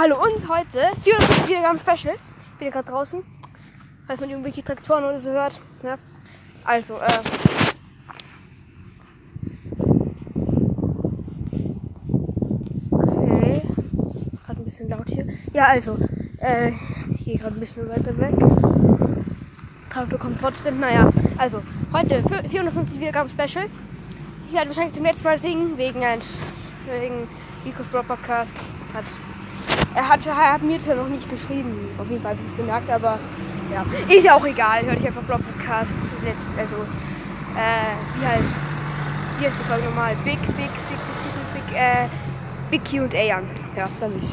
Hallo und heute 54 Wiedergaben Special. Ich bin gerade draußen, falls man irgendwelche Traktoren oder so hört. Ja. Also, äh. Okay. Gerade ein bisschen laut hier. Ja, also, äh, ich gehe gerade ein bisschen weiter weg. Traktor kommt trotzdem. Naja, also, heute 450 Wiedergaben Special. Ich werde wahrscheinlich zum letzten Mal singen, wegen ein wegen Rico's Bro Podcast. Hat, er, hat, hat mir zwar noch nicht geschrieben, auf jeden Fall habe ich gemerkt, aber ja, ist ja auch egal. Hört ich einfach Bro Podcast. Letzt, also, äh, wie heißt, wie heißt die Folge nochmal? Big, big, big, big, big, big, äh, Big QA an. Ja, dann ist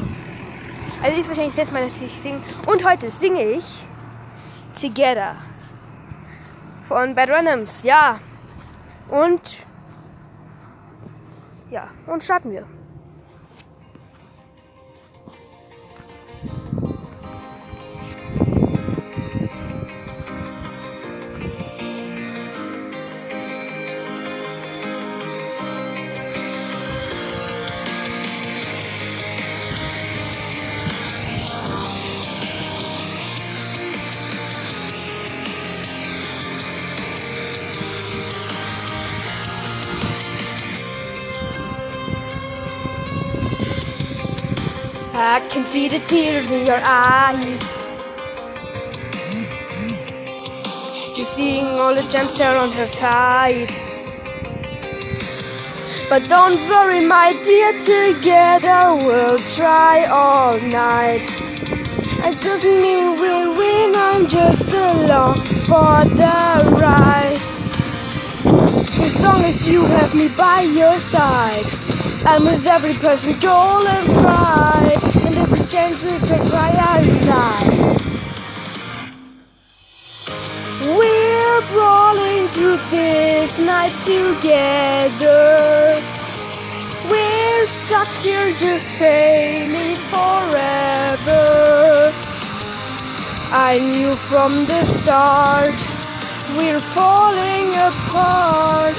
Also ist wahrscheinlich das letzte Mal, dass ich singe. Und heute singe ich Together von Bad Randoms. Ja. Und ja, und starten wir. I can see the tears in your eyes. You're seeing all the gems there on her side. But don't worry, my dear, together we'll try all night. It doesn't mean we'll win, I'm just along for the ride. As long as you have me by your side. And with every person goal and pride And every chance we take by our night We're brawling through this night together. We're stuck here just failing forever. I knew from the start We're falling apart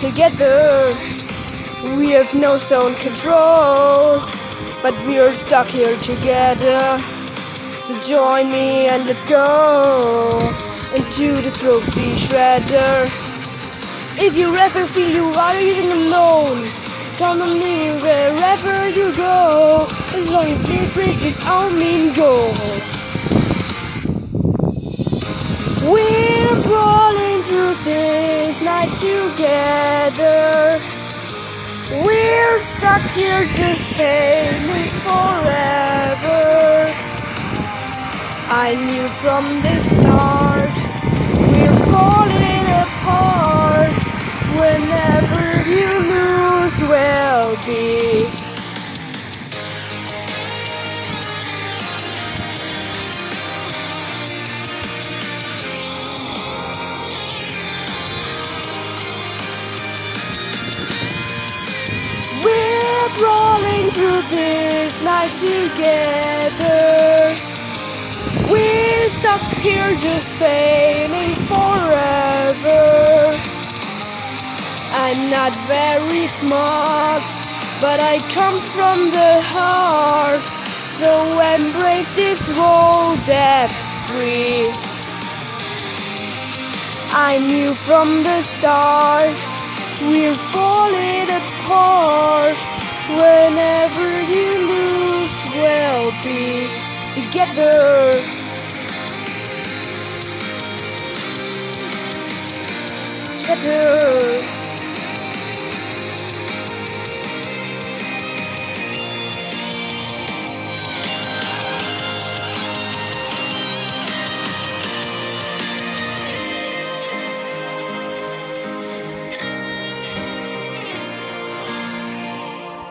together. We have no zone control, but we're stuck here together. So join me and let's go into the trophy shredder. If you ever feel you are even alone, come on me wherever you go. As long as this is our main goal. We're together. We're stuck here just failing forever. I knew from the start we're falling apart. Whenever you lose, we'll be. This night together. We're stuck here just failing forever. I'm not very smart, but I come from the heart. So embrace this world depth free. I knew from the start we're falling apart. Together. Together.